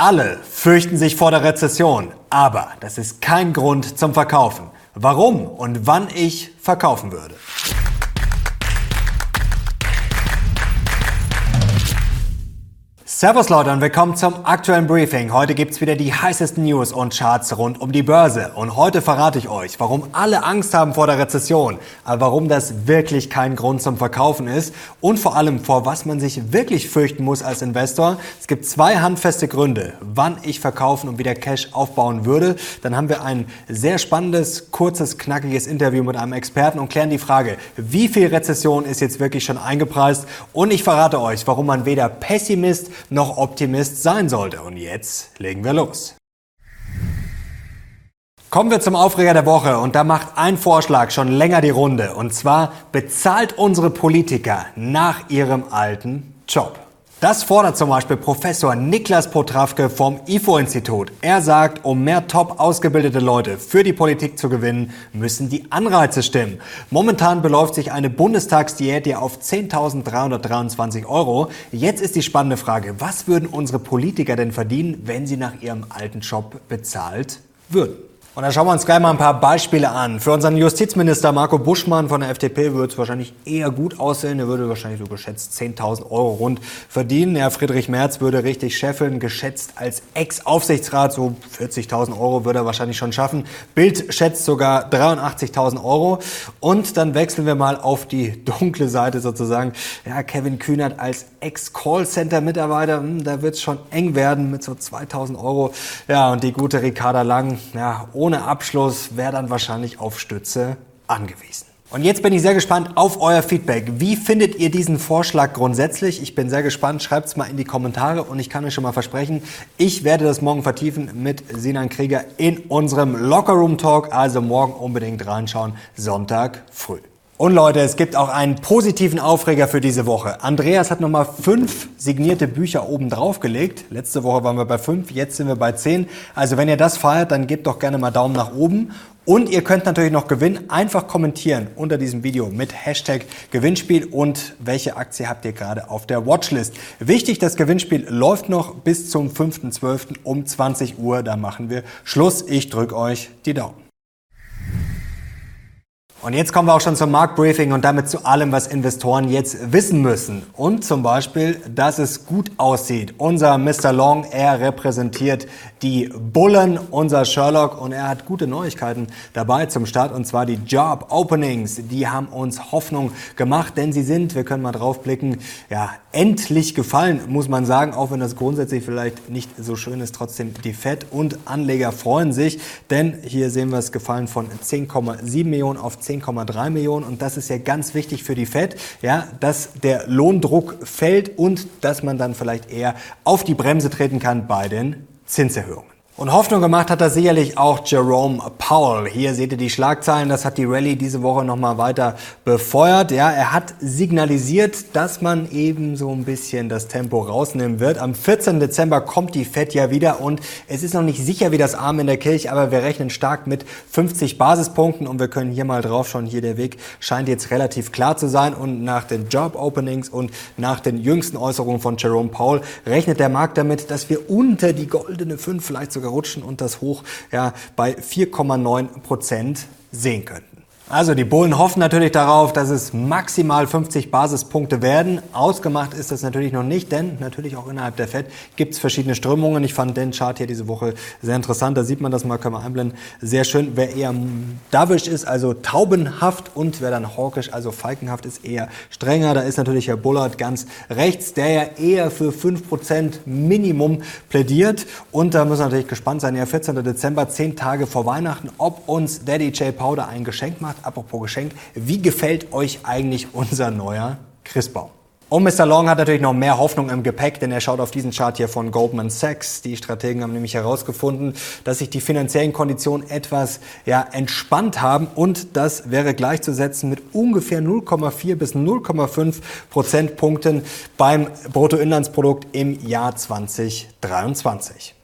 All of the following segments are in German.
Alle fürchten sich vor der Rezession, aber das ist kein Grund zum Verkaufen. Warum und wann ich verkaufen würde. Servus Leute und willkommen zum aktuellen Briefing. Heute gibt's wieder die heißesten News und Charts rund um die Börse. Und heute verrate ich euch, warum alle Angst haben vor der Rezession, aber warum das wirklich kein Grund zum Verkaufen ist und vor allem vor was man sich wirklich fürchten muss als Investor. Es gibt zwei handfeste Gründe, wann ich verkaufen und wieder Cash aufbauen würde. Dann haben wir ein sehr spannendes, kurzes, knackiges Interview mit einem Experten und klären die Frage, wie viel Rezession ist jetzt wirklich schon eingepreist. Und ich verrate euch, warum man weder Pessimist noch Optimist sein sollte. Und jetzt legen wir los. Kommen wir zum Aufreger der Woche und da macht ein Vorschlag schon länger die Runde und zwar bezahlt unsere Politiker nach ihrem alten Job. Das fordert zum Beispiel Professor Niklas Potrawke vom IFO-Institut. Er sagt, um mehr top ausgebildete Leute für die Politik zu gewinnen, müssen die Anreize stimmen. Momentan beläuft sich eine Bundestagsdiät ja auf 10.323 Euro. Jetzt ist die spannende Frage, was würden unsere Politiker denn verdienen, wenn sie nach ihrem alten Job bezahlt würden? Und da schauen wir uns gleich mal ein paar Beispiele an. Für unseren Justizminister Marco Buschmann von der FDP würde es wahrscheinlich eher gut aussehen. Er würde wahrscheinlich so geschätzt 10.000 Euro rund verdienen. Ja, Friedrich Merz würde richtig scheffeln, geschätzt als Ex-Aufsichtsrat so 40.000 Euro würde er wahrscheinlich schon schaffen. Bild schätzt sogar 83.000 Euro. Und dann wechseln wir mal auf die dunkle Seite sozusagen. Ja, Kevin Kühnert als Ex-Callcenter-Mitarbeiter, hm, da wird es schon eng werden mit so 2.000 Euro. Ja, und die gute Ricarda Lang, ja, ohne Abschluss wäre dann wahrscheinlich auf Stütze angewiesen. Und jetzt bin ich sehr gespannt auf euer Feedback. Wie findet ihr diesen Vorschlag grundsätzlich? Ich bin sehr gespannt. Schreibt es mal in die Kommentare und ich kann euch schon mal versprechen, ich werde das morgen vertiefen mit Sinan Krieger in unserem Lockerroom Talk. Also morgen unbedingt reinschauen, Sonntag früh. Und Leute, es gibt auch einen positiven Aufreger für diese Woche. Andreas hat nochmal fünf signierte Bücher oben drauf gelegt. Letzte Woche waren wir bei fünf, jetzt sind wir bei zehn. Also wenn ihr das feiert, dann gebt doch gerne mal Daumen nach oben. Und ihr könnt natürlich noch gewinnen. Einfach kommentieren unter diesem Video mit Hashtag Gewinnspiel und welche Aktie habt ihr gerade auf der Watchlist. Wichtig, das Gewinnspiel läuft noch bis zum 5.12. um 20 Uhr. Da machen wir Schluss. Ich drücke euch die Daumen. Und jetzt kommen wir auch schon zum Marktbriefing und damit zu allem, was Investoren jetzt wissen müssen. Und zum Beispiel, dass es gut aussieht. Unser Mr. Long, er repräsentiert die Bullen, unser Sherlock, und er hat gute Neuigkeiten dabei zum Start, und zwar die Job Openings. Die haben uns Hoffnung gemacht, denn sie sind, wir können mal draufblicken, ja, endlich gefallen, muss man sagen, auch wenn das grundsätzlich vielleicht nicht so schön ist, trotzdem die Fed und Anleger freuen sich, denn hier sehen wir es gefallen von 10,7 Millionen auf 10,3 Millionen und das ist ja ganz wichtig für die Fed, ja, dass der Lohndruck fällt und dass man dann vielleicht eher auf die Bremse treten kann bei den Zinserhöhungen. Und Hoffnung gemacht hat da sicherlich auch Jerome Powell. Hier seht ihr die Schlagzeilen, das hat die Rallye diese Woche nochmal weiter befeuert. Ja, er hat signalisiert, dass man eben so ein bisschen das Tempo rausnehmen wird. Am 14. Dezember kommt die Fed ja wieder und es ist noch nicht sicher wie das Arm in der Kirche, aber wir rechnen stark mit 50 Basispunkten und wir können hier mal drauf schauen. Hier der Weg scheint jetzt relativ klar zu sein und nach den Job Openings und nach den jüngsten Äußerungen von Jerome Powell rechnet der Markt damit, dass wir unter die goldene 5 vielleicht sogar rutschen und das Hoch ja, bei 4,9 Prozent sehen könnten. Also die Bullen hoffen natürlich darauf, dass es maximal 50 Basispunkte werden. Ausgemacht ist das natürlich noch nicht, denn natürlich auch innerhalb der FED gibt es verschiedene Strömungen. Ich fand den Chart hier diese Woche sehr interessant. Da sieht man das mal, können wir einblenden. Sehr schön. Wer eher dovish ist, also taubenhaft und wer dann hawkisch, also falkenhaft ist, eher strenger. Da ist natürlich Herr Bullard ganz rechts, der ja eher für 5% Minimum plädiert. Und da muss man natürlich gespannt sein. Ja, 14. Dezember, 10 Tage vor Weihnachten, ob uns Daddy J. Powder ein Geschenk macht apropos Geschenk, wie gefällt euch eigentlich unser neuer Christbaum? Und Mr. Long hat natürlich noch mehr Hoffnung im Gepäck, denn er schaut auf diesen Chart hier von Goldman Sachs. Die Strategen haben nämlich herausgefunden, dass sich die finanziellen Konditionen etwas ja, entspannt haben und das wäre gleichzusetzen mit ungefähr 0,4 bis 0,5 Prozentpunkten beim Bruttoinlandsprodukt im Jahr 2023.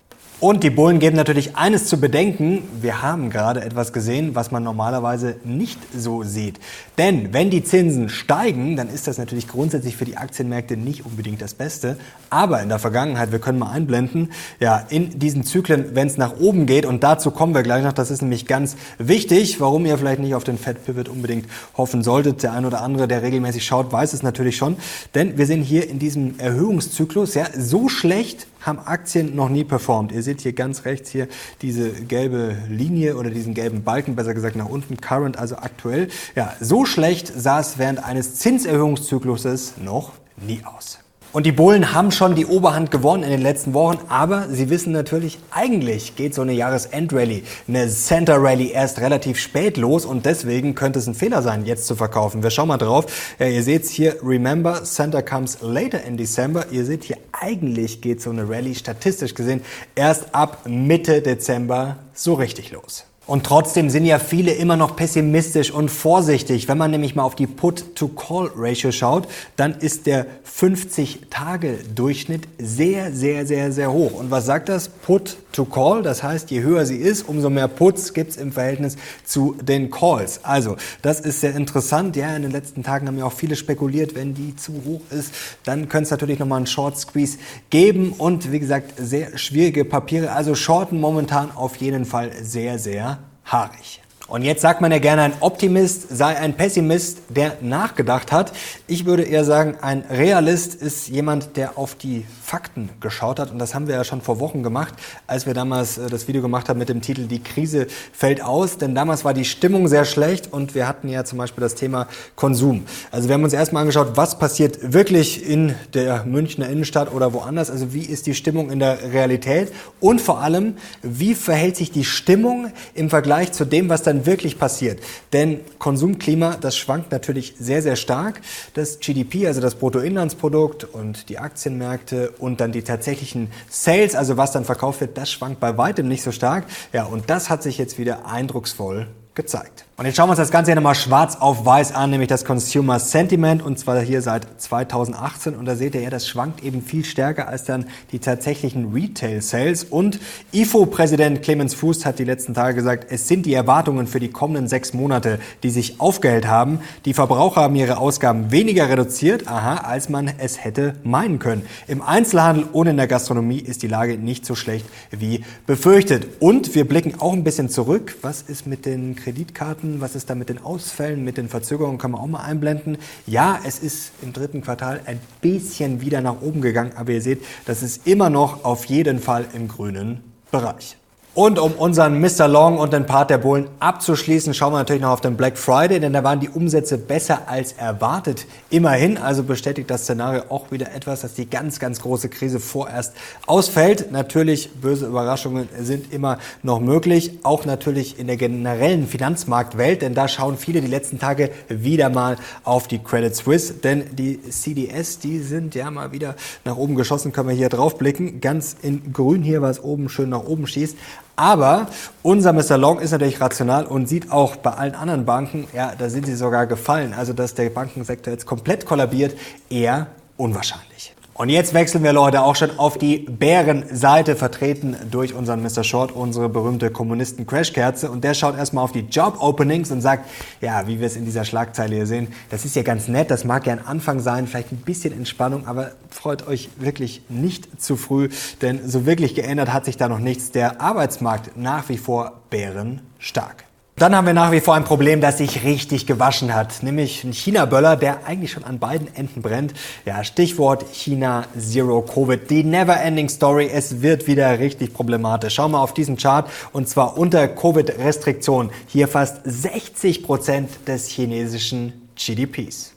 Und die Bullen geben natürlich eines zu bedenken. Wir haben gerade etwas gesehen, was man normalerweise nicht so sieht. Denn wenn die Zinsen steigen, dann ist das natürlich grundsätzlich für die Aktienmärkte nicht unbedingt das Beste. Aber in der Vergangenheit, wir können mal einblenden, ja, in diesen Zyklen, wenn es nach oben geht, und dazu kommen wir gleich noch, das ist nämlich ganz wichtig, warum ihr vielleicht nicht auf den Fed Pivot unbedingt hoffen solltet. Der ein oder andere, der regelmäßig schaut, weiß es natürlich schon. Denn wir sehen hier in diesem Erhöhungszyklus, ja, so schlecht haben Aktien noch nie performt. Ihr seht hier ganz rechts hier diese gelbe Linie oder diesen gelben Balken, besser gesagt nach unten, Current, also aktuell. Ja, so schlecht sah es während eines Zinserhöhungszykluses noch nie aus. Und die Bullen haben schon die Oberhand gewonnen in den letzten Wochen, aber sie wissen natürlich, eigentlich geht so eine Jahresendrallye, eine Center Rally erst relativ spät los und deswegen könnte es ein Fehler sein, jetzt zu verkaufen. Wir schauen mal drauf. Ja, ihr seht hier, remember, Center comes later in December. Ihr seht hier, eigentlich geht so eine Rally statistisch gesehen erst ab Mitte Dezember so richtig los. Und trotzdem sind ja viele immer noch pessimistisch und vorsichtig. Wenn man nämlich mal auf die Put-to-Call-Ratio schaut, dann ist der 50-Tage-Durchschnitt sehr, sehr, sehr, sehr hoch. Und was sagt das? Put-to-Call, das heißt, je höher sie ist, umso mehr Puts gibt es im Verhältnis zu den Calls. Also, das ist sehr interessant. Ja, in den letzten Tagen haben ja auch viele spekuliert, wenn die zu hoch ist, dann könnte es natürlich nochmal einen Short-Squeeze geben. Und wie gesagt, sehr schwierige Papiere. Also Shorten momentan auf jeden Fall sehr, sehr haarig. Und jetzt sagt man ja gerne, ein Optimist sei ein Pessimist, der nachgedacht hat. Ich würde eher sagen, ein Realist ist jemand, der auf die Fakten geschaut hat. Und das haben wir ja schon vor Wochen gemacht, als wir damals äh, das Video gemacht haben mit dem Titel Die Krise fällt aus. Denn damals war die Stimmung sehr schlecht und wir hatten ja zum Beispiel das Thema Konsum. Also wir haben uns erstmal angeschaut, was passiert wirklich in der Münchner Innenstadt oder woanders. Also wie ist die Stimmung in der Realität? Und vor allem, wie verhält sich die Stimmung im Vergleich zu dem, was dann wirklich passiert. Denn Konsumklima, das schwankt natürlich sehr, sehr stark. Das GDP, also das Bruttoinlandsprodukt und die Aktienmärkte und dann die tatsächlichen Sales, also was dann verkauft wird, das schwankt bei weitem nicht so stark. Ja, und das hat sich jetzt wieder eindrucksvoll gezeigt. Und jetzt schauen wir uns das Ganze hier nochmal schwarz auf weiß an, nämlich das Consumer Sentiment und zwar hier seit 2018 und da seht ihr ja, das schwankt eben viel stärker als dann die tatsächlichen Retail Sales und IFO-Präsident Clemens Fuß hat die letzten Tage gesagt, es sind die Erwartungen für die kommenden sechs Monate, die sich aufgehellt haben. Die Verbraucher haben ihre Ausgaben weniger reduziert, aha, als man es hätte meinen können. Im Einzelhandel und in der Gastronomie ist die Lage nicht so schlecht wie befürchtet. Und wir blicken auch ein bisschen zurück. Was ist mit den Kreditkarten, was ist da mit den Ausfällen, mit den Verzögerungen, kann man auch mal einblenden. Ja, es ist im dritten Quartal ein bisschen wieder nach oben gegangen, aber ihr seht, das ist immer noch auf jeden Fall im grünen Bereich. Und um unseren Mr. Long und den Part der Bullen abzuschließen, schauen wir natürlich noch auf den Black Friday, denn da waren die Umsätze besser als erwartet. Immerhin, also bestätigt das Szenario auch wieder etwas, dass die ganz, ganz große Krise vorerst ausfällt. Natürlich, böse Überraschungen sind immer noch möglich, auch natürlich in der generellen Finanzmarktwelt, denn da schauen viele die letzten Tage wieder mal auf die Credit Suisse, denn die CDS, die sind ja mal wieder nach oben geschossen, können wir hier drauf blicken. Ganz in grün hier, was oben schön nach oben schießt. Aber unser Mr. Long ist natürlich rational und sieht auch bei allen anderen Banken, ja, da sind sie sogar gefallen. Also, dass der Bankensektor jetzt komplett kollabiert, eher unwahrscheinlich. Und jetzt wechseln wir, Leute, auch schon auf die Bärenseite, vertreten durch unseren Mr. Short, unsere berühmte Kommunisten-Crashkerze. Und der schaut erstmal auf die Job-Openings und sagt, ja, wie wir es in dieser Schlagzeile hier sehen, das ist ja ganz nett, das mag ja ein Anfang sein, vielleicht ein bisschen Entspannung, aber freut euch wirklich nicht zu früh, denn so wirklich geändert hat sich da noch nichts. Der Arbeitsmarkt nach wie vor bärenstark. Dann haben wir nach wie vor ein Problem, das sich richtig gewaschen hat, nämlich ein China-Böller, der eigentlich schon an beiden Enden brennt. Ja, Stichwort China Zero Covid, die never-ending Story. Es wird wieder richtig problematisch. Schau mal auf diesen Chart und zwar unter Covid-Restriktionen. Hier fast 60 Prozent des chinesischen GDPs.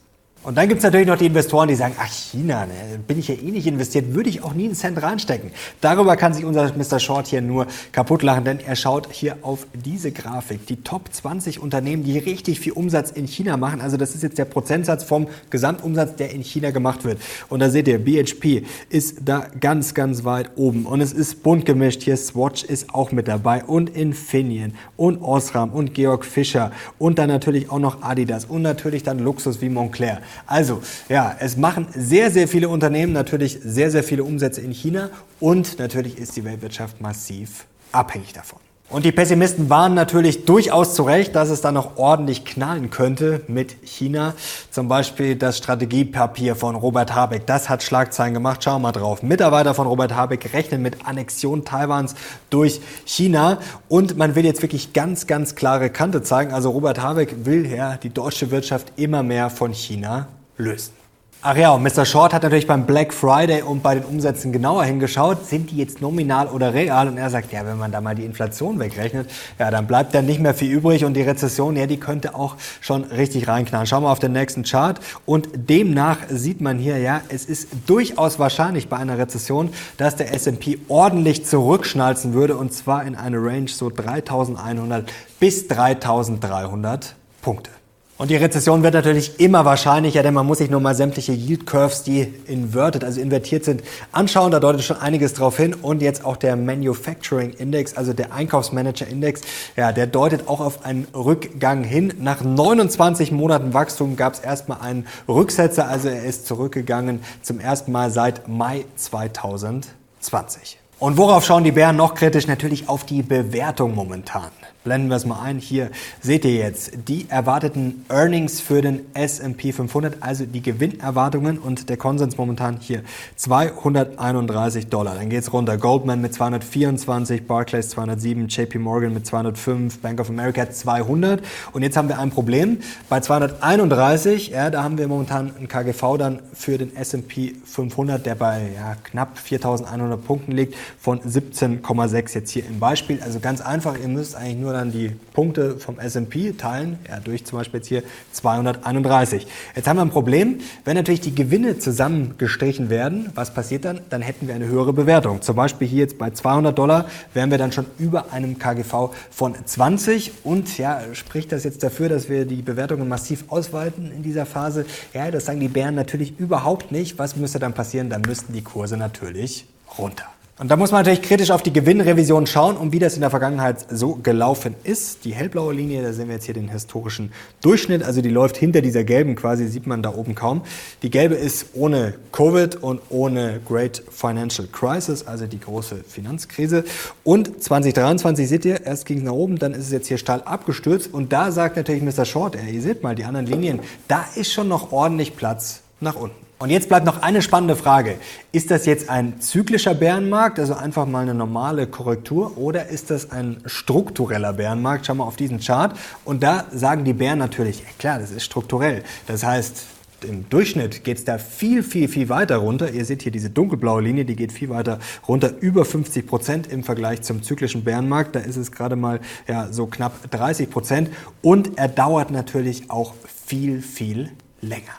Und dann gibt es natürlich noch die Investoren, die sagen, ach China, ne, bin ich ja eh nicht investiert, würde ich auch nie einen Cent reinstecken. Darüber kann sich unser Mr. Short hier nur kaputt lachen, denn er schaut hier auf diese Grafik. Die Top 20 Unternehmen, die richtig viel Umsatz in China machen. Also das ist jetzt der Prozentsatz vom Gesamtumsatz, der in China gemacht wird. Und da seht ihr, BHP ist da ganz, ganz weit oben. Und es ist bunt gemischt. Hier Swatch ist auch mit dabei und Infineon und Osram und Georg Fischer und dann natürlich auch noch Adidas und natürlich dann Luxus wie Montclair. Also, ja, es machen sehr, sehr viele Unternehmen natürlich sehr, sehr viele Umsätze in China und natürlich ist die Weltwirtschaft massiv abhängig davon. Und die Pessimisten waren natürlich durchaus zu Recht, dass es da noch ordentlich knallen könnte mit China. Zum Beispiel das Strategiepapier von Robert Habeck. Das hat Schlagzeilen gemacht. Schauen wir mal drauf. Mitarbeiter von Robert Habeck rechnen mit Annexion Taiwans durch China. Und man will jetzt wirklich ganz, ganz klare Kante zeigen. Also Robert Habeck will ja die deutsche Wirtschaft immer mehr von China lösen. Ach ja, und Mr. Short hat natürlich beim Black Friday und bei den Umsätzen genauer hingeschaut, sind die jetzt nominal oder real? Und er sagt, ja, wenn man da mal die Inflation wegrechnet, ja, dann bleibt da nicht mehr viel übrig und die Rezession, ja, die könnte auch schon richtig reinknallen. Schauen wir auf den nächsten Chart und demnach sieht man hier, ja, es ist durchaus wahrscheinlich bei einer Rezession, dass der S&P ordentlich zurückschnalzen würde und zwar in eine Range so 3100 bis 3300 Punkte. Und die Rezession wird natürlich immer wahrscheinlicher, denn man muss sich nur mal sämtliche Yield Curves, die inverted, also invertiert sind, anschauen. Da deutet schon einiges drauf hin. Und jetzt auch der Manufacturing Index, also der Einkaufsmanager Index, ja, der deutet auch auf einen Rückgang hin. Nach 29 Monaten Wachstum gab es erstmal einen Rücksetzer, also er ist zurückgegangen zum ersten Mal seit Mai 2020. Und worauf schauen die Bären noch kritisch? Natürlich auf die Bewertung momentan. Blenden wir es mal ein. Hier seht ihr jetzt die erwarteten Earnings für den S&P 500, also die Gewinnerwartungen und der Konsens momentan hier 231 Dollar. Dann geht es runter. Goldman mit 224, Barclays 207, JP Morgan mit 205, Bank of America 200. Und jetzt haben wir ein Problem. Bei 231, ja, da haben wir momentan ein KGV dann für den S&P 500, der bei ja, knapp 4.100 Punkten liegt, von 17,6 jetzt hier im Beispiel. Also ganz einfach, ihr müsst eigentlich nur dann die Punkte vom S&P teilen, ja, durch zum Beispiel jetzt hier 231. Jetzt haben wir ein Problem, wenn natürlich die Gewinne zusammengestrichen werden, was passiert dann? Dann hätten wir eine höhere Bewertung. Zum Beispiel hier jetzt bei 200 Dollar wären wir dann schon über einem KGV von 20 und ja, spricht das jetzt dafür, dass wir die Bewertungen massiv ausweiten in dieser Phase? Ja, das sagen die Bären natürlich überhaupt nicht. Was müsste dann passieren? Dann müssten die Kurse natürlich runter. Und da muss man natürlich kritisch auf die Gewinnrevision schauen und wie das in der Vergangenheit so gelaufen ist. Die hellblaue Linie, da sehen wir jetzt hier den historischen Durchschnitt, also die läuft hinter dieser gelben quasi, sieht man da oben kaum. Die gelbe ist ohne Covid und ohne Great Financial Crisis, also die große Finanzkrise. Und 2023 seht ihr, erst ging es nach oben, dann ist es jetzt hier steil abgestürzt und da sagt natürlich Mr. Short, ihr seht mal die anderen Linien, da ist schon noch ordentlich Platz nach unten. Und jetzt bleibt noch eine spannende Frage. Ist das jetzt ein zyklischer Bärenmarkt, also einfach mal eine normale Korrektur, oder ist das ein struktureller Bärenmarkt? Schau mal auf diesen Chart. Und da sagen die Bären natürlich, klar, das ist strukturell. Das heißt, im Durchschnitt geht es da viel, viel, viel weiter runter. Ihr seht hier diese dunkelblaue Linie, die geht viel weiter runter, über 50 Prozent im Vergleich zum zyklischen Bärenmarkt. Da ist es gerade mal ja, so knapp 30 Prozent. Und er dauert natürlich auch viel, viel länger.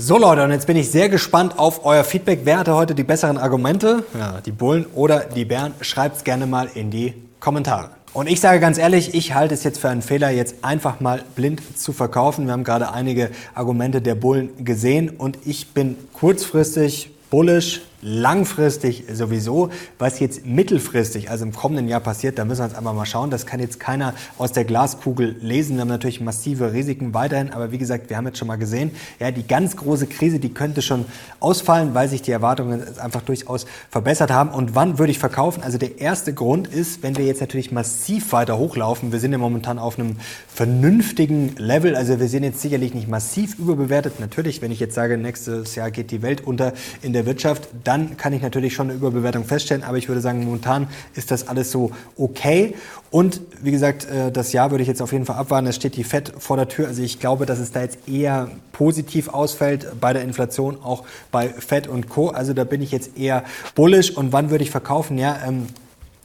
So Leute, und jetzt bin ich sehr gespannt auf euer Feedback. Wer hatte heute die besseren Argumente? Ja, die Bullen oder die Bären? Schreibt es gerne mal in die Kommentare. Und ich sage ganz ehrlich, ich halte es jetzt für einen Fehler, jetzt einfach mal blind zu verkaufen. Wir haben gerade einige Argumente der Bullen gesehen und ich bin kurzfristig bullish, langfristig sowieso. Was jetzt mittelfristig, also im kommenden Jahr passiert, da müssen wir jetzt einfach mal schauen. Das kann jetzt keiner aus der Glaskugel lesen. Wir haben natürlich massive Risiken weiterhin, aber wie gesagt, wir haben jetzt schon mal gesehen, ja, die ganz große Krise, die könnte schon ausfallen, weil sich die Erwartungen einfach durchaus verbessert haben. Und wann würde ich verkaufen? Also der erste Grund ist, wenn wir jetzt natürlich massiv weiter hochlaufen. Wir sind ja momentan auf einem vernünftigen Level. Also wir sind jetzt sicherlich nicht massiv überbewertet. Natürlich, wenn ich jetzt sage, nächstes Jahr geht die Welt unter in der Wirtschaft, dann kann ich natürlich schon eine Überbewertung feststellen. Aber ich würde sagen, momentan ist das alles so okay. Und wie gesagt, äh, das Jahr würde ich jetzt auf jeden Fall abwarten. Es steht die FED vor der Tür. Also ich glaube, dass es da jetzt eher positiv ausfällt bei der Inflation, auch bei FED und Co. Also da bin ich jetzt eher bullish. Und wann würde ich verkaufen? Ja, ähm,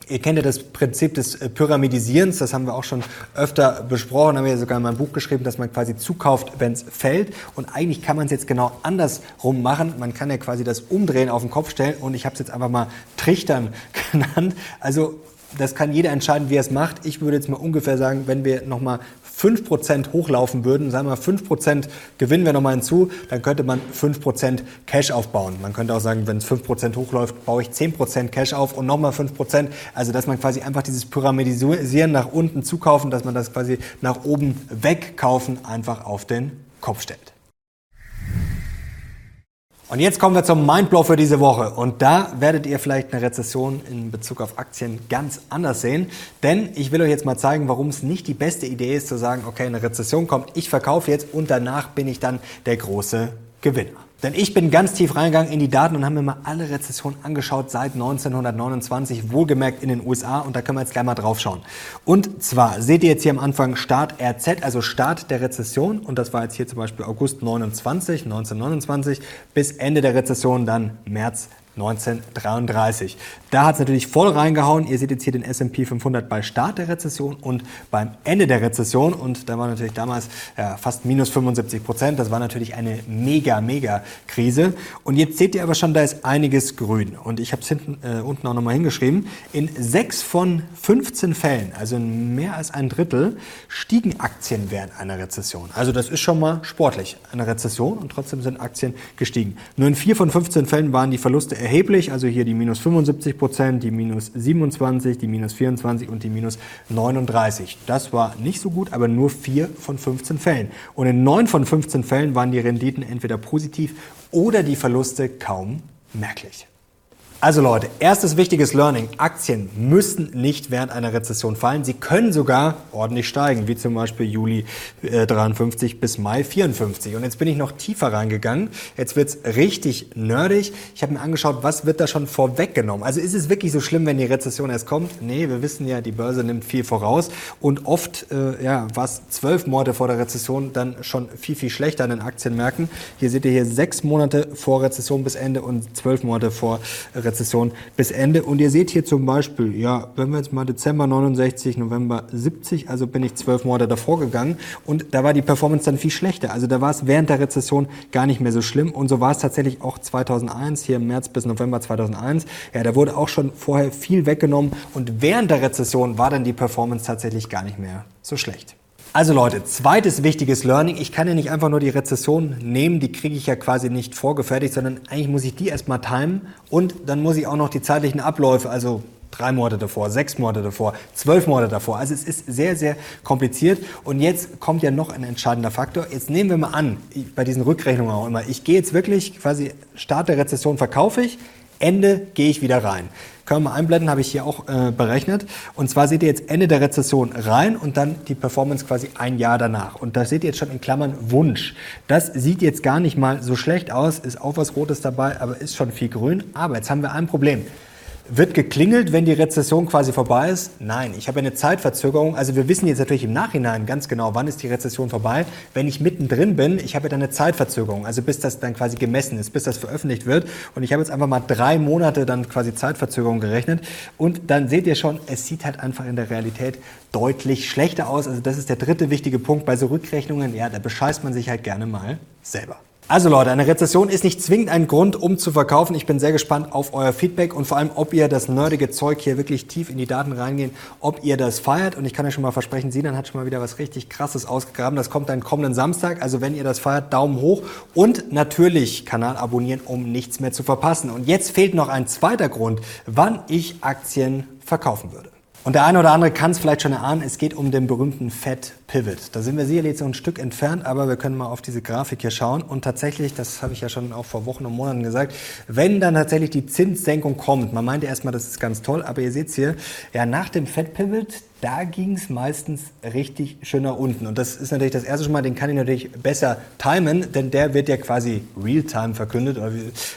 Ihr kennt ja das Prinzip des äh, Pyramidisierens, das haben wir auch schon öfter besprochen, haben wir ja sogar in meinem Buch geschrieben, dass man quasi zukauft, wenn es fällt. Und eigentlich kann man es jetzt genau andersrum machen. Man kann ja quasi das umdrehen, auf den Kopf stellen und ich habe es jetzt einfach mal Trichtern genannt. Also das kann jeder entscheiden, wie er es macht. Ich würde jetzt mal ungefähr sagen, wenn wir nochmal 5% hochlaufen würden, sagen wir 5% gewinnen wir nochmal hinzu, dann könnte man 5% Cash aufbauen. Man könnte auch sagen, wenn es 5% hochläuft, baue ich 10% Cash auf und nochmal 5%. Also dass man quasi einfach dieses Pyramidisieren nach unten zukaufen, dass man das quasi nach oben wegkaufen einfach auf den Kopf stellt. Und jetzt kommen wir zum Mindblow für diese Woche. Und da werdet ihr vielleicht eine Rezession in Bezug auf Aktien ganz anders sehen. Denn ich will euch jetzt mal zeigen, warum es nicht die beste Idee ist zu sagen, okay, eine Rezession kommt, ich verkaufe jetzt und danach bin ich dann der große Gewinner. Denn ich bin ganz tief reingegangen in die Daten und habe mir mal alle Rezessionen angeschaut seit 1929, wohlgemerkt in den USA. Und da können wir jetzt gleich mal drauf schauen. Und zwar seht ihr jetzt hier am Anfang Start RZ, also Start der Rezession. Und das war jetzt hier zum Beispiel August 29, 1929 bis Ende der Rezession dann März 1933. Da hat es natürlich voll reingehauen. Ihr seht jetzt hier den S&P 500 bei Start der Rezession und beim Ende der Rezession. Und da war natürlich damals ja, fast minus 75 Prozent. Das war natürlich eine mega, mega Krise. Und jetzt seht ihr aber schon, da ist einiges grün. Und ich habe es hinten äh, unten auch nochmal hingeschrieben. In sechs von 15 Fällen, also in mehr als ein Drittel, stiegen Aktien während einer Rezession. Also das ist schon mal sportlich. Eine Rezession und trotzdem sind Aktien gestiegen. Nur in vier von 15 Fällen waren die Verluste erheblich, also hier die minus 75 Prozent, die minus 27, die minus 24 und die minus 39. Das war nicht so gut, aber nur 4 von 15 Fällen. Und in 9 von 15 Fällen waren die Renditen entweder positiv oder die Verluste kaum merklich. Also Leute, erstes wichtiges Learning. Aktien müssen nicht während einer Rezession fallen. Sie können sogar ordentlich steigen, wie zum Beispiel Juli äh, 53 bis Mai 54. Und jetzt bin ich noch tiefer reingegangen. Jetzt wird's richtig nerdig. Ich habe mir angeschaut, was wird da schon vorweggenommen. Also ist es wirklich so schlimm, wenn die Rezession erst kommt? Nee, wir wissen ja, die Börse nimmt viel voraus. Und oft äh, ja, war zwölf Monate vor der Rezession dann schon viel, viel schlechter an den Aktienmärkten. Hier seht ihr hier sechs Monate vor Rezession bis Ende und zwölf Monate vor Rezession Rezession bis Ende. Und ihr seht hier zum Beispiel, ja, wenn wir jetzt mal Dezember 69, November 70, also bin ich zwölf Monate davor gegangen und da war die Performance dann viel schlechter. Also da war es während der Rezession gar nicht mehr so schlimm und so war es tatsächlich auch 2001, hier im März bis November 2001. Ja, da wurde auch schon vorher viel weggenommen und während der Rezession war dann die Performance tatsächlich gar nicht mehr so schlecht. Also Leute, zweites wichtiges Learning. Ich kann ja nicht einfach nur die Rezession nehmen, die kriege ich ja quasi nicht vorgefertigt, sondern eigentlich muss ich die erstmal timen und dann muss ich auch noch die zeitlichen Abläufe, also drei Monate davor, sechs Monate davor, zwölf Monate davor. Also es ist sehr, sehr kompliziert. Und jetzt kommt ja noch ein entscheidender Faktor. Jetzt nehmen wir mal an, bei diesen Rückrechnungen auch immer, ich gehe jetzt wirklich quasi Start der Rezession verkaufe ich, Ende gehe ich wieder rein. Können wir mal einblenden, habe ich hier auch äh, berechnet. Und zwar seht ihr jetzt Ende der Rezession rein und dann die Performance quasi ein Jahr danach. Und da seht ihr jetzt schon in Klammern Wunsch. Das sieht jetzt gar nicht mal so schlecht aus, ist auch was Rotes dabei, aber ist schon viel grün. Aber jetzt haben wir ein Problem. Wird geklingelt, wenn die Rezession quasi vorbei ist? Nein, ich habe eine Zeitverzögerung. Also wir wissen jetzt natürlich im Nachhinein ganz genau, wann ist die Rezession vorbei. Wenn ich mittendrin bin, ich habe dann eine Zeitverzögerung, also bis das dann quasi gemessen ist, bis das veröffentlicht wird. Und ich habe jetzt einfach mal drei Monate dann quasi Zeitverzögerung gerechnet. Und dann seht ihr schon, es sieht halt einfach in der Realität deutlich schlechter aus. Also das ist der dritte wichtige Punkt bei so Rückrechnungen. Ja, da bescheißt man sich halt gerne mal selber. Also Leute, eine Rezession ist nicht zwingend ein Grund, um zu verkaufen. Ich bin sehr gespannt auf euer Feedback und vor allem, ob ihr das nerdige Zeug hier wirklich tief in die Daten reingehen, ob ihr das feiert. Und ich kann euch schon mal versprechen, Sinan hat schon mal wieder was richtig Krasses ausgegraben. Das kommt dann kommenden Samstag. Also wenn ihr das feiert, Daumen hoch und natürlich Kanal abonnieren, um nichts mehr zu verpassen. Und jetzt fehlt noch ein zweiter Grund, wann ich Aktien verkaufen würde. Und der eine oder andere kann es vielleicht schon erahnen, es geht um den berühmten Fed Pivot. Da sind wir sicherlich so ein Stück entfernt, aber wir können mal auf diese Grafik hier schauen. Und tatsächlich, das habe ich ja schon auch vor Wochen und Monaten gesagt, wenn dann tatsächlich die Zinssenkung kommt, man meinte erstmal, das ist ganz toll, aber ihr seht hier, ja, nach dem Fed Pivot, da ging es meistens richtig schön nach unten. Und das ist natürlich das erste Mal, den kann ich natürlich besser timen, denn der wird ja quasi real-time verkündet. Oder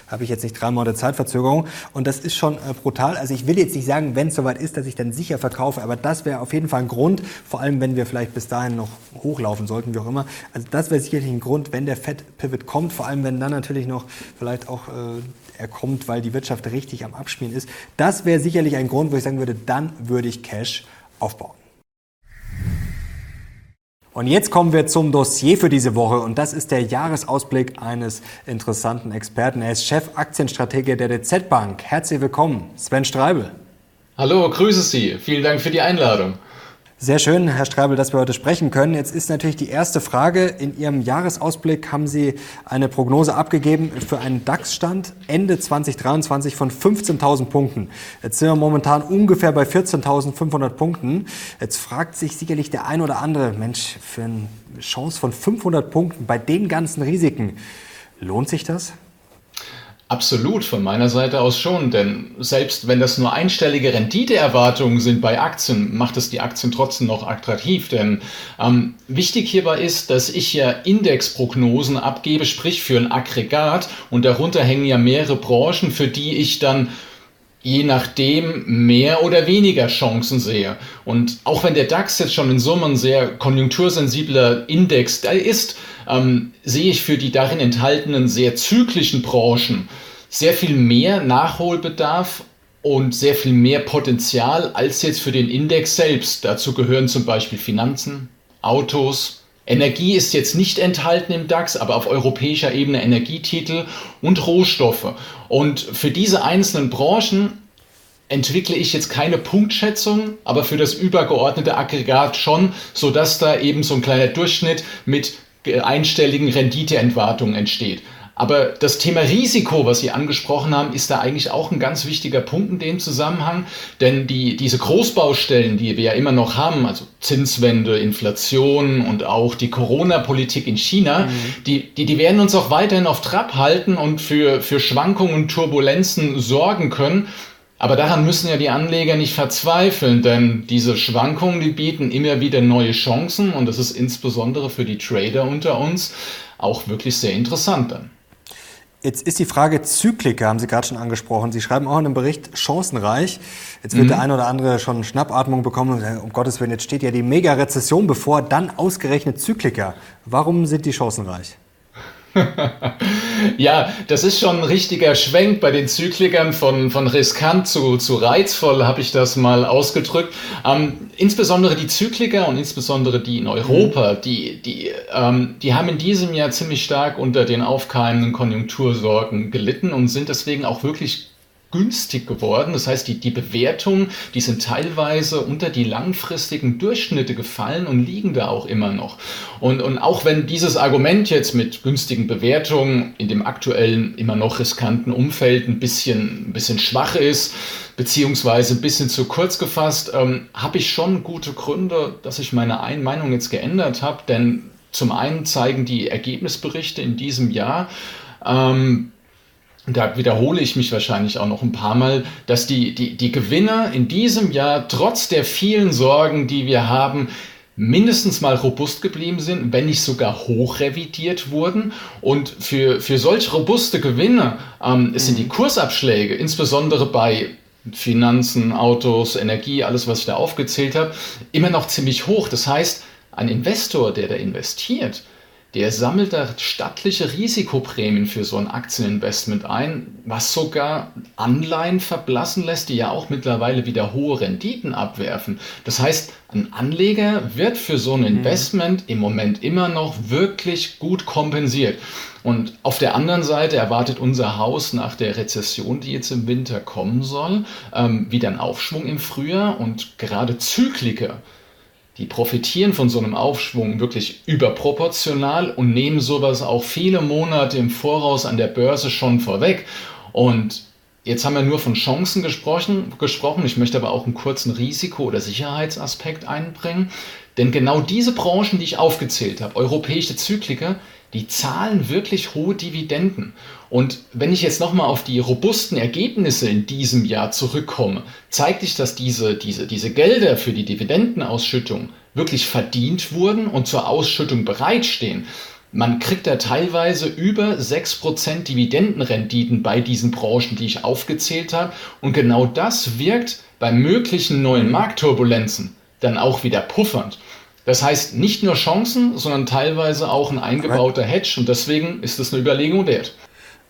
habe ich jetzt nicht drei Monate Zeitverzögerung. Und das ist schon äh, brutal. Also ich will jetzt nicht sagen, wenn es soweit ist, dass ich dann sicher verkaufe, aber das wäre auf jeden Fall ein Grund, vor allem wenn wir vielleicht bis dahin noch hochlaufen sollten, wie auch immer. Also das wäre sicherlich ein Grund, wenn der Fed-Pivot kommt, vor allem wenn dann natürlich noch vielleicht auch äh, er kommt, weil die Wirtschaft richtig am Abspielen ist. Das wäre sicherlich ein Grund, wo ich sagen würde, dann würde ich Cash aufbauen. Und jetzt kommen wir zum Dossier für diese Woche und das ist der Jahresausblick eines interessanten Experten. Er ist Chef Aktienstrategie der DZ Bank. Herzlich willkommen, Sven Streibel. Hallo, grüße Sie. Vielen Dank für die Einladung. Sehr schön, Herr Streibel, dass wir heute sprechen können. Jetzt ist natürlich die erste Frage. In Ihrem Jahresausblick haben Sie eine Prognose abgegeben für einen DAX-Stand Ende 2023 von 15.000 Punkten. Jetzt sind wir momentan ungefähr bei 14.500 Punkten. Jetzt fragt sich sicherlich der ein oder andere, Mensch, für eine Chance von 500 Punkten bei den ganzen Risiken, lohnt sich das? Absolut, von meiner Seite aus schon, denn selbst wenn das nur einstellige Renditeerwartungen sind bei Aktien, macht es die Aktien trotzdem noch attraktiv. Denn ähm, wichtig hierbei ist, dass ich ja Indexprognosen abgebe, sprich für ein Aggregat und darunter hängen ja mehrere Branchen, für die ich dann je nachdem mehr oder weniger Chancen sehe. Und auch wenn der DAX jetzt schon in Summe ein sehr konjunktursensibler Index ist, ähm, sehe ich für die darin enthaltenen sehr zyklischen Branchen sehr viel mehr Nachholbedarf und sehr viel mehr Potenzial als jetzt für den Index selbst. Dazu gehören zum Beispiel Finanzen, Autos, Energie ist jetzt nicht enthalten im DAX, aber auf europäischer Ebene Energietitel und Rohstoffe. Und für diese einzelnen Branchen entwickle ich jetzt keine Punktschätzung, aber für das übergeordnete Aggregat schon, sodass da eben so ein kleiner Durchschnitt mit einstelligen Renditeentwartungen entsteht. Aber das Thema Risiko, was Sie angesprochen haben, ist da eigentlich auch ein ganz wichtiger Punkt in dem Zusammenhang. Denn die, diese Großbaustellen, die wir ja immer noch haben, also Zinswende, Inflation und auch die Corona-Politik in China, mhm. die, die, die werden uns auch weiterhin auf Trab halten und für, für Schwankungen und Turbulenzen sorgen können. Aber daran müssen ja die Anleger nicht verzweifeln, denn diese Schwankungen, die bieten immer wieder neue Chancen und das ist insbesondere für die Trader unter uns auch wirklich sehr interessant dann. Jetzt ist die Frage Zykliker, haben Sie gerade schon angesprochen. Sie schreiben auch in einem Bericht chancenreich. Jetzt wird mhm. der eine oder andere schon Schnappatmung bekommen und sagen, um Gottes Willen, jetzt steht ja die Mega-Rezession bevor, dann ausgerechnet Zykliker. Warum sind die chancenreich? ja, das ist schon ein richtiger Schwenk bei den Zyklikern von, von riskant zu, zu reizvoll, habe ich das mal ausgedrückt. Ähm, insbesondere die Zykliker und insbesondere die in Europa, mhm. die, die, ähm, die haben in diesem Jahr ziemlich stark unter den aufkeimenden Konjunktursorgen gelitten und sind deswegen auch wirklich günstig geworden. Das heißt, die, die Bewertungen, die sind teilweise unter die langfristigen Durchschnitte gefallen und liegen da auch immer noch. Und, und auch wenn dieses Argument jetzt mit günstigen Bewertungen in dem aktuellen, immer noch riskanten Umfeld ein bisschen, ein bisschen schwach ist, beziehungsweise ein bisschen zu kurz gefasst, ähm, habe ich schon gute Gründe, dass ich meine Ein Meinung jetzt geändert habe. Denn zum einen zeigen die Ergebnisberichte in diesem Jahr, ähm, da wiederhole ich mich wahrscheinlich auch noch ein paar Mal, dass die, die, die Gewinner in diesem Jahr trotz der vielen Sorgen, die wir haben, mindestens mal robust geblieben sind, wenn nicht sogar hochrevidiert wurden. Und für, für solch robuste Gewinne ähm, mhm. sind die Kursabschläge, insbesondere bei Finanzen, Autos, Energie, alles, was ich da aufgezählt habe, immer noch ziemlich hoch. Das heißt, ein Investor, der da investiert, der sammelt da stattliche Risikoprämien für so ein Aktieninvestment ein, was sogar Anleihen verblassen lässt, die ja auch mittlerweile wieder hohe Renditen abwerfen. Das heißt, ein Anleger wird für so ein mhm. Investment im Moment immer noch wirklich gut kompensiert. Und auf der anderen Seite erwartet unser Haus nach der Rezession, die jetzt im Winter kommen soll, ähm, wieder einen Aufschwung im Frühjahr und gerade Zykliker die profitieren von so einem Aufschwung wirklich überproportional und nehmen sowas auch viele Monate im Voraus an der Börse schon vorweg. Und jetzt haben wir nur von Chancen gesprochen, gesprochen. Ich möchte aber auch einen kurzen Risiko- oder Sicherheitsaspekt einbringen. Denn genau diese Branchen, die ich aufgezählt habe, europäische Zykliker, die zahlen wirklich hohe Dividenden. Und wenn ich jetzt nochmal auf die robusten Ergebnisse in diesem Jahr zurückkomme, zeigt sich, dass diese, diese, diese Gelder für die Dividendenausschüttung wirklich verdient wurden und zur Ausschüttung bereitstehen. Man kriegt da teilweise über 6% Dividendenrenditen bei diesen Branchen, die ich aufgezählt habe. Und genau das wirkt bei möglichen neuen Marktturbulenzen dann auch wieder puffernd. Das heißt nicht nur Chancen, sondern teilweise auch ein eingebauter Hedge und deswegen ist es eine Überlegung wert.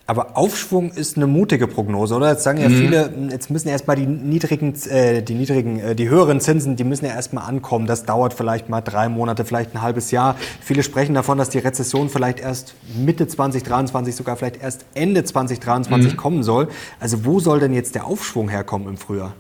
Aber Aufschwung ist eine mutige Prognose, oder? Jetzt sagen ja mhm. viele, jetzt müssen erstmal die niedrigen, äh, die niedrigen, äh, die höheren Zinsen, die müssen ja erstmal ankommen. Das dauert vielleicht mal drei Monate, vielleicht ein halbes Jahr. Viele sprechen davon, dass die Rezession vielleicht erst Mitte 2023, sogar vielleicht erst Ende 2023 mhm. kommen soll. Also wo soll denn jetzt der Aufschwung herkommen im Frühjahr?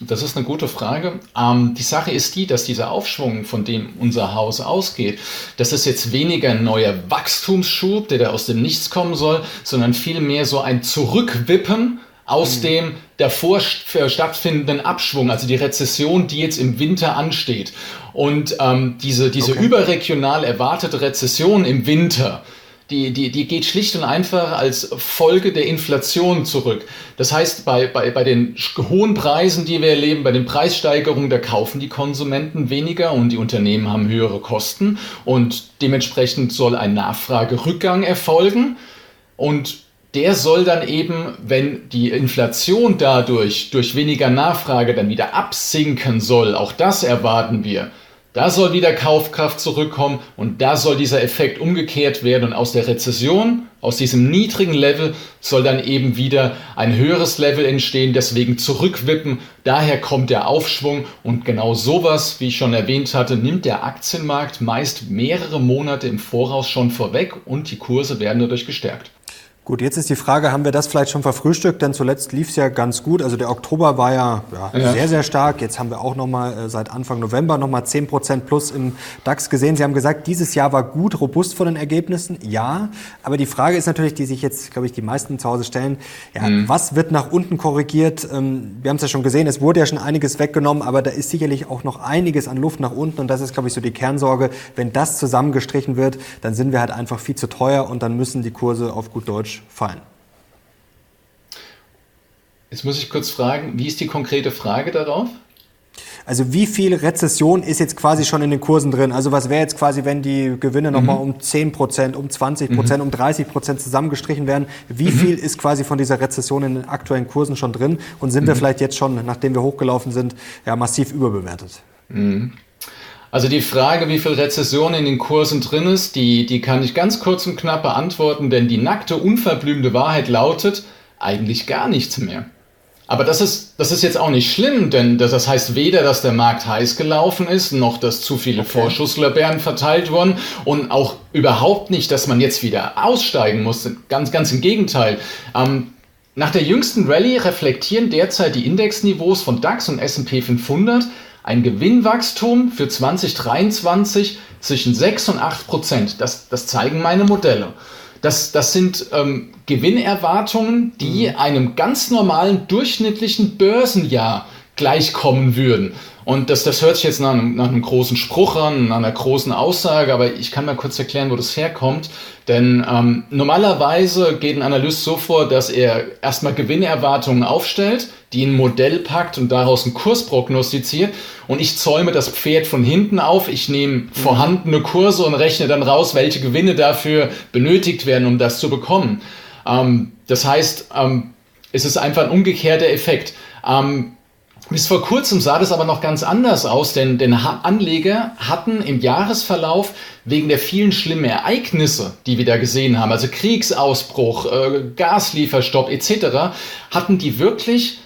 Das ist eine gute Frage. Ähm, die Sache ist die, dass dieser Aufschwung, von dem unser Haus ausgeht, das ist jetzt weniger ein neuer Wachstumsschub, der da aus dem Nichts kommen soll, sondern vielmehr so ein Zurückwippen aus mhm. dem davor stattfindenden Abschwung, also die Rezession, die jetzt im Winter ansteht. Und ähm, diese, diese okay. überregional erwartete Rezession im Winter, die, die, die geht schlicht und einfach als Folge der Inflation zurück. Das heißt, bei, bei, bei den hohen Preisen, die wir erleben, bei den Preissteigerungen, da kaufen die Konsumenten weniger und die Unternehmen haben höhere Kosten und dementsprechend soll ein Nachfragerückgang erfolgen. Und der soll dann eben, wenn die Inflation dadurch durch weniger Nachfrage dann wieder absinken soll, auch das erwarten wir, da soll wieder Kaufkraft zurückkommen und da soll dieser Effekt umgekehrt werden und aus der Rezession, aus diesem niedrigen Level soll dann eben wieder ein höheres Level entstehen, deswegen zurückwippen. Daher kommt der Aufschwung und genau sowas, wie ich schon erwähnt hatte, nimmt der Aktienmarkt meist mehrere Monate im Voraus schon vorweg und die Kurse werden dadurch gestärkt. Gut, jetzt ist die Frage, haben wir das vielleicht schon verfrühstückt? Denn zuletzt lief es ja ganz gut. Also der Oktober war ja, ja, ja. sehr, sehr stark. Jetzt haben wir auch noch mal äh, seit Anfang November noch mal 10 Prozent plus im DAX gesehen. Sie haben gesagt, dieses Jahr war gut, robust von den Ergebnissen. Ja, aber die Frage ist natürlich, die sich jetzt, glaube ich, die meisten zu Hause stellen, ja, mhm. was wird nach unten korrigiert? Ähm, wir haben es ja schon gesehen, es wurde ja schon einiges weggenommen, aber da ist sicherlich auch noch einiges an Luft nach unten. Und das ist, glaube ich, so die Kernsorge. Wenn das zusammengestrichen wird, dann sind wir halt einfach viel zu teuer und dann müssen die Kurse auf gut Deutsch fallen. Jetzt muss ich kurz fragen, wie ist die konkrete Frage darauf? Also wie viel Rezession ist jetzt quasi schon in den Kursen drin? Also was wäre jetzt quasi, wenn die Gewinne mhm. nochmal um 10 Prozent, um 20 Prozent, mhm. um 30 Prozent zusammengestrichen werden? Wie mhm. viel ist quasi von dieser Rezession in den aktuellen Kursen schon drin? Und sind wir mhm. vielleicht jetzt schon, nachdem wir hochgelaufen sind, ja massiv überbewertet? Also die Frage, wie viel Rezession in den Kursen drin ist, die, die kann ich ganz kurz und knapp beantworten, denn die nackte, unverblümte Wahrheit lautet eigentlich gar nichts mehr. Aber das ist, das ist jetzt auch nicht schlimm, denn das heißt weder, dass der Markt heiß gelaufen ist, noch dass zu viele okay. Vorschusslorbeeren verteilt wurden und auch überhaupt nicht, dass man jetzt wieder aussteigen muss. Ganz, ganz im Gegenteil. Ähm, nach der jüngsten Rallye reflektieren derzeit die Indexniveaus von DAX und S&P 500 ein Gewinnwachstum für 2023 zwischen 6 und 8 Prozent. Das, das zeigen meine Modelle. Das, das sind ähm, Gewinnerwartungen, die mhm. einem ganz normalen durchschnittlichen Börsenjahr gleichkommen würden. Und das, das hört sich jetzt nach einem, nach einem großen Spruch an, nach einer großen Aussage, aber ich kann mal kurz erklären, wo das herkommt. Denn ähm, normalerweise geht ein Analyst so vor, dass er erstmal Gewinnerwartungen aufstellt, die in ein Modell packt und daraus einen Kurs prognostiziert. Und ich zäume das Pferd von hinten auf. Ich nehme vorhandene Kurse und rechne dann raus, welche Gewinne dafür benötigt werden, um das zu bekommen. Ähm, das heißt, ähm, es ist einfach ein umgekehrter Effekt. Ähm, bis vor kurzem sah das aber noch ganz anders aus, denn, denn Anleger hatten im Jahresverlauf wegen der vielen schlimmen Ereignisse, die wir da gesehen haben, also Kriegsausbruch, äh, Gaslieferstopp etc., hatten die wirklich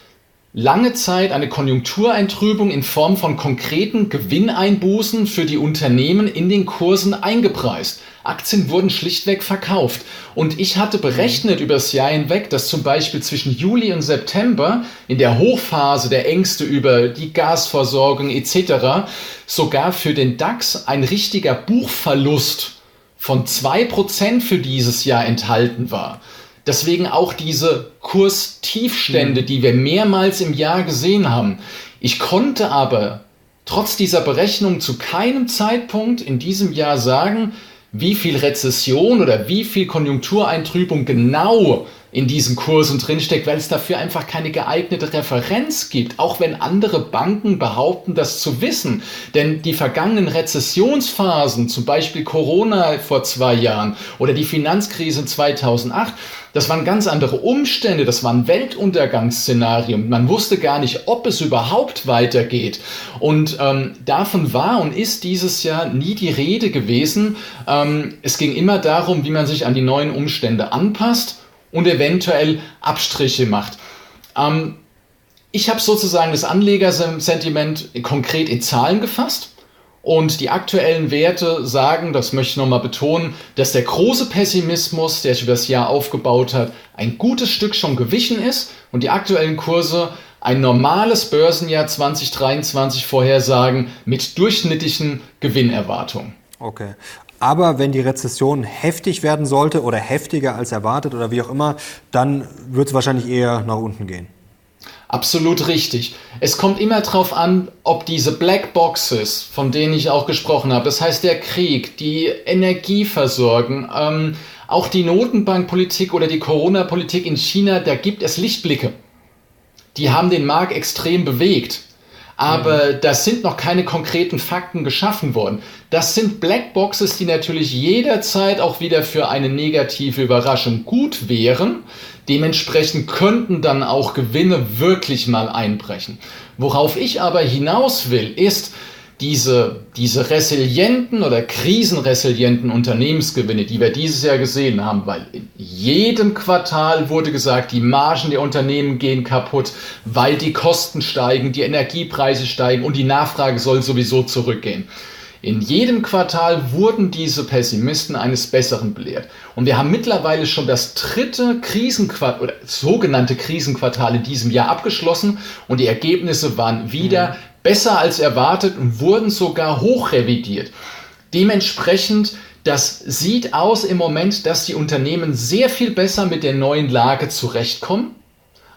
lange Zeit eine Konjunktureintrübung in Form von konkreten Gewinneinbußen für die Unternehmen in den Kursen eingepreist. Aktien wurden schlichtweg verkauft. Und ich hatte berechnet über das Jahr hinweg, dass zum Beispiel zwischen Juli und September in der Hochphase der Ängste über die Gasversorgung etc. sogar für den DAX ein richtiger Buchverlust von zwei Prozent für dieses Jahr enthalten war. Deswegen auch diese Kurstiefstände, mhm. die wir mehrmals im Jahr gesehen haben. Ich konnte aber trotz dieser Berechnung zu keinem Zeitpunkt in diesem Jahr sagen, wie viel Rezession oder wie viel Konjunktureintrübung genau in diesen Kursen drinsteckt, weil es dafür einfach keine geeignete Referenz gibt, auch wenn andere Banken behaupten, das zu wissen. Denn die vergangenen Rezessionsphasen, zum Beispiel Corona vor zwei Jahren oder die Finanzkrise 2008, das waren ganz andere Umstände, das waren Weltuntergangsszenarien. Man wusste gar nicht, ob es überhaupt weitergeht. Und ähm, davon war und ist dieses Jahr nie die Rede gewesen. Ähm, es ging immer darum, wie man sich an die neuen Umstände anpasst und eventuell Abstriche macht. Ähm, ich habe sozusagen das Anlegersentiment konkret in Zahlen gefasst. Und die aktuellen Werte sagen, das möchte ich nochmal betonen, dass der große Pessimismus, der sich über das Jahr aufgebaut hat, ein gutes Stück schon gewichen ist und die aktuellen Kurse ein normales Börsenjahr 2023 vorhersagen mit durchschnittlichen Gewinnerwartungen. Okay. Aber wenn die Rezession heftig werden sollte oder heftiger als erwartet oder wie auch immer, dann wird es wahrscheinlich eher nach unten gehen. Absolut richtig. Es kommt immer darauf an, ob diese Black Boxes, von denen ich auch gesprochen habe, das heißt der Krieg, die Energieversorgung, ähm, Auch die Notenbankpolitik oder die Corona-Politik in China, da gibt es Lichtblicke. Die haben den Markt extrem bewegt. Aber mhm. das sind noch keine konkreten Fakten geschaffen worden. Das sind Blackboxes, die natürlich jederzeit auch wieder für eine negative Überraschung gut wären. Dementsprechend könnten dann auch Gewinne wirklich mal einbrechen. Worauf ich aber hinaus will, ist, diese, diese resilienten oder krisenresilienten Unternehmensgewinne, die wir dieses Jahr gesehen haben, weil in jedem Quartal wurde gesagt, die Margen der Unternehmen gehen kaputt, weil die Kosten steigen, die Energiepreise steigen und die Nachfrage soll sowieso zurückgehen. In jedem Quartal wurden diese Pessimisten eines Besseren belehrt. Und wir haben mittlerweile schon das dritte Krisenquartal oder sogenannte Krisenquartal in diesem Jahr abgeschlossen und die Ergebnisse waren wieder mhm besser als erwartet und wurden sogar hochrevidiert. Dementsprechend, das sieht aus im Moment, dass die Unternehmen sehr viel besser mit der neuen Lage zurechtkommen,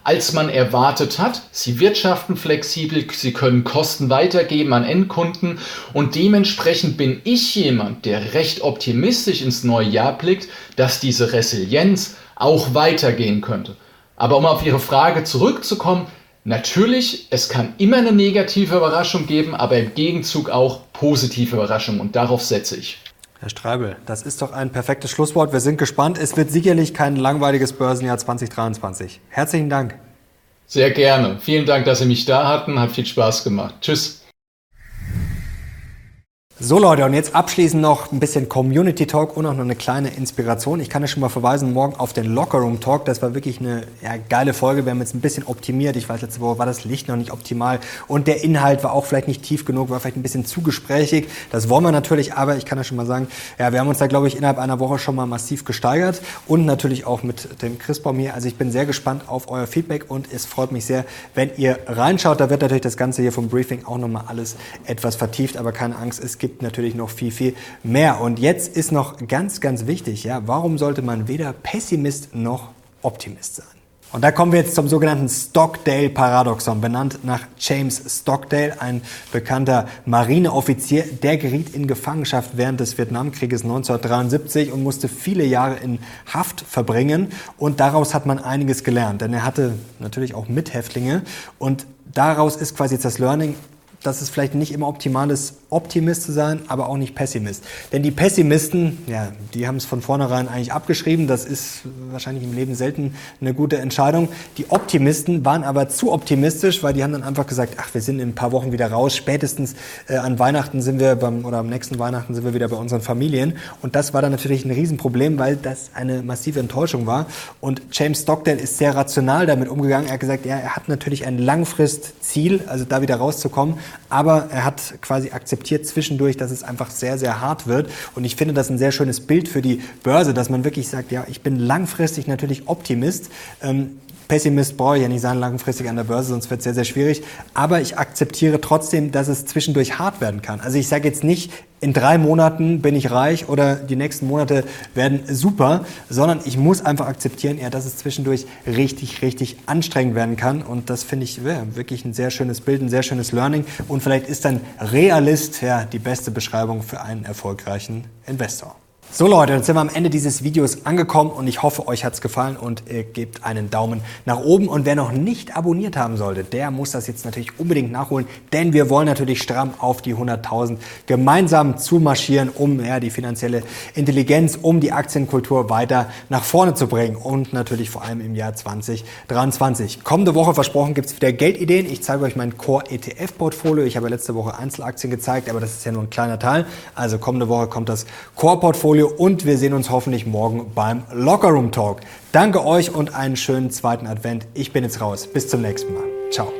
als man erwartet hat. Sie wirtschaften flexibel, sie können Kosten weitergeben an Endkunden und dementsprechend bin ich jemand, der recht optimistisch ins neue Jahr blickt, dass diese Resilienz auch weitergehen könnte. Aber um auf Ihre Frage zurückzukommen, Natürlich, es kann immer eine negative Überraschung geben, aber im Gegenzug auch positive Überraschungen und darauf setze ich. Herr Streibel, das ist doch ein perfektes Schlusswort. Wir sind gespannt. Es wird sicherlich kein langweiliges Börsenjahr 2023. Herzlichen Dank. Sehr gerne. Vielen Dank, dass Sie mich da hatten. Hat viel Spaß gemacht. Tschüss. So Leute, und jetzt abschließend noch ein bisschen Community Talk und auch noch eine kleine Inspiration. Ich kann ja schon mal verweisen, morgen auf den Locker Room Talk. Das war wirklich eine ja, geile Folge. Wir haben jetzt ein bisschen optimiert. Ich weiß, letzte Woche war das Licht noch nicht optimal und der Inhalt war auch vielleicht nicht tief genug, war vielleicht ein bisschen zu gesprächig. Das wollen wir natürlich, aber ich kann ja schon mal sagen, ja, wir haben uns da, glaube ich, innerhalb einer Woche schon mal massiv gesteigert und natürlich auch mit dem Christbaum hier. Also ich bin sehr gespannt auf euer Feedback und es freut mich sehr, wenn ihr reinschaut. Da wird natürlich das Ganze hier vom Briefing auch nochmal alles etwas vertieft, aber keine Angst, es gibt natürlich noch viel, viel mehr. Und jetzt ist noch ganz, ganz wichtig, ja, warum sollte man weder Pessimist noch Optimist sein? Und da kommen wir jetzt zum sogenannten Stockdale-Paradoxon, benannt nach James Stockdale, ein bekannter Marineoffizier. Der geriet in Gefangenschaft während des Vietnamkrieges 1973 und musste viele Jahre in Haft verbringen. Und daraus hat man einiges gelernt, denn er hatte natürlich auch Mithäftlinge. Und daraus ist quasi jetzt das Learning, dass es vielleicht nicht immer optimal ist, Optimist zu sein, aber auch nicht Pessimist. Denn die Pessimisten, ja, die haben es von vornherein eigentlich abgeschrieben. Das ist wahrscheinlich im Leben selten eine gute Entscheidung. Die Optimisten waren aber zu optimistisch, weil die haben dann einfach gesagt, ach, wir sind in ein paar Wochen wieder raus. Spätestens äh, an Weihnachten sind wir beim, oder am nächsten Weihnachten sind wir wieder bei unseren Familien. Und das war dann natürlich ein Riesenproblem, weil das eine massive Enttäuschung war. Und James Stockdale ist sehr rational damit umgegangen. Er hat gesagt, ja, er hat natürlich ein Langfristziel, also da wieder rauszukommen. Aber er hat quasi akzeptiert, zwischendurch, dass es einfach sehr, sehr hart wird. Und ich finde das ein sehr schönes Bild für die Börse, dass man wirklich sagt, ja, ich bin langfristig natürlich Optimist. Ähm, Pessimist brauche ich ja nicht sein langfristig an der Börse, sonst wird es sehr, sehr schwierig. Aber ich akzeptiere trotzdem, dass es zwischendurch hart werden kann. Also ich sage jetzt nicht, in drei Monaten bin ich reich oder die nächsten Monate werden super, sondern ich muss einfach akzeptieren, ja, dass es zwischendurch richtig, richtig anstrengend werden kann. Und das finde ich ja, wirklich ein sehr schönes Bild, ein sehr schönes Learning. Und vielleicht ist dann Realist ja die beste Beschreibung für einen erfolgreichen Investor. So Leute, jetzt sind wir am Ende dieses Videos angekommen und ich hoffe, euch hat's gefallen und ihr gebt einen Daumen nach oben. Und wer noch nicht abonniert haben sollte, der muss das jetzt natürlich unbedingt nachholen, denn wir wollen natürlich stramm auf die 100.000 gemeinsam zumarschieren, um ja, die finanzielle Intelligenz, um die Aktienkultur weiter nach vorne zu bringen und natürlich vor allem im Jahr 2023. Kommende Woche versprochen gibt's wieder Geldideen. Ich zeige euch mein Core ETF Portfolio. Ich habe letzte Woche Einzelaktien gezeigt, aber das ist ja nur ein kleiner Teil. Also kommende Woche kommt das Core Portfolio und wir sehen uns hoffentlich morgen beim Lockerroom Talk. Danke euch und einen schönen zweiten Advent. Ich bin jetzt raus. Bis zum nächsten Mal. Ciao.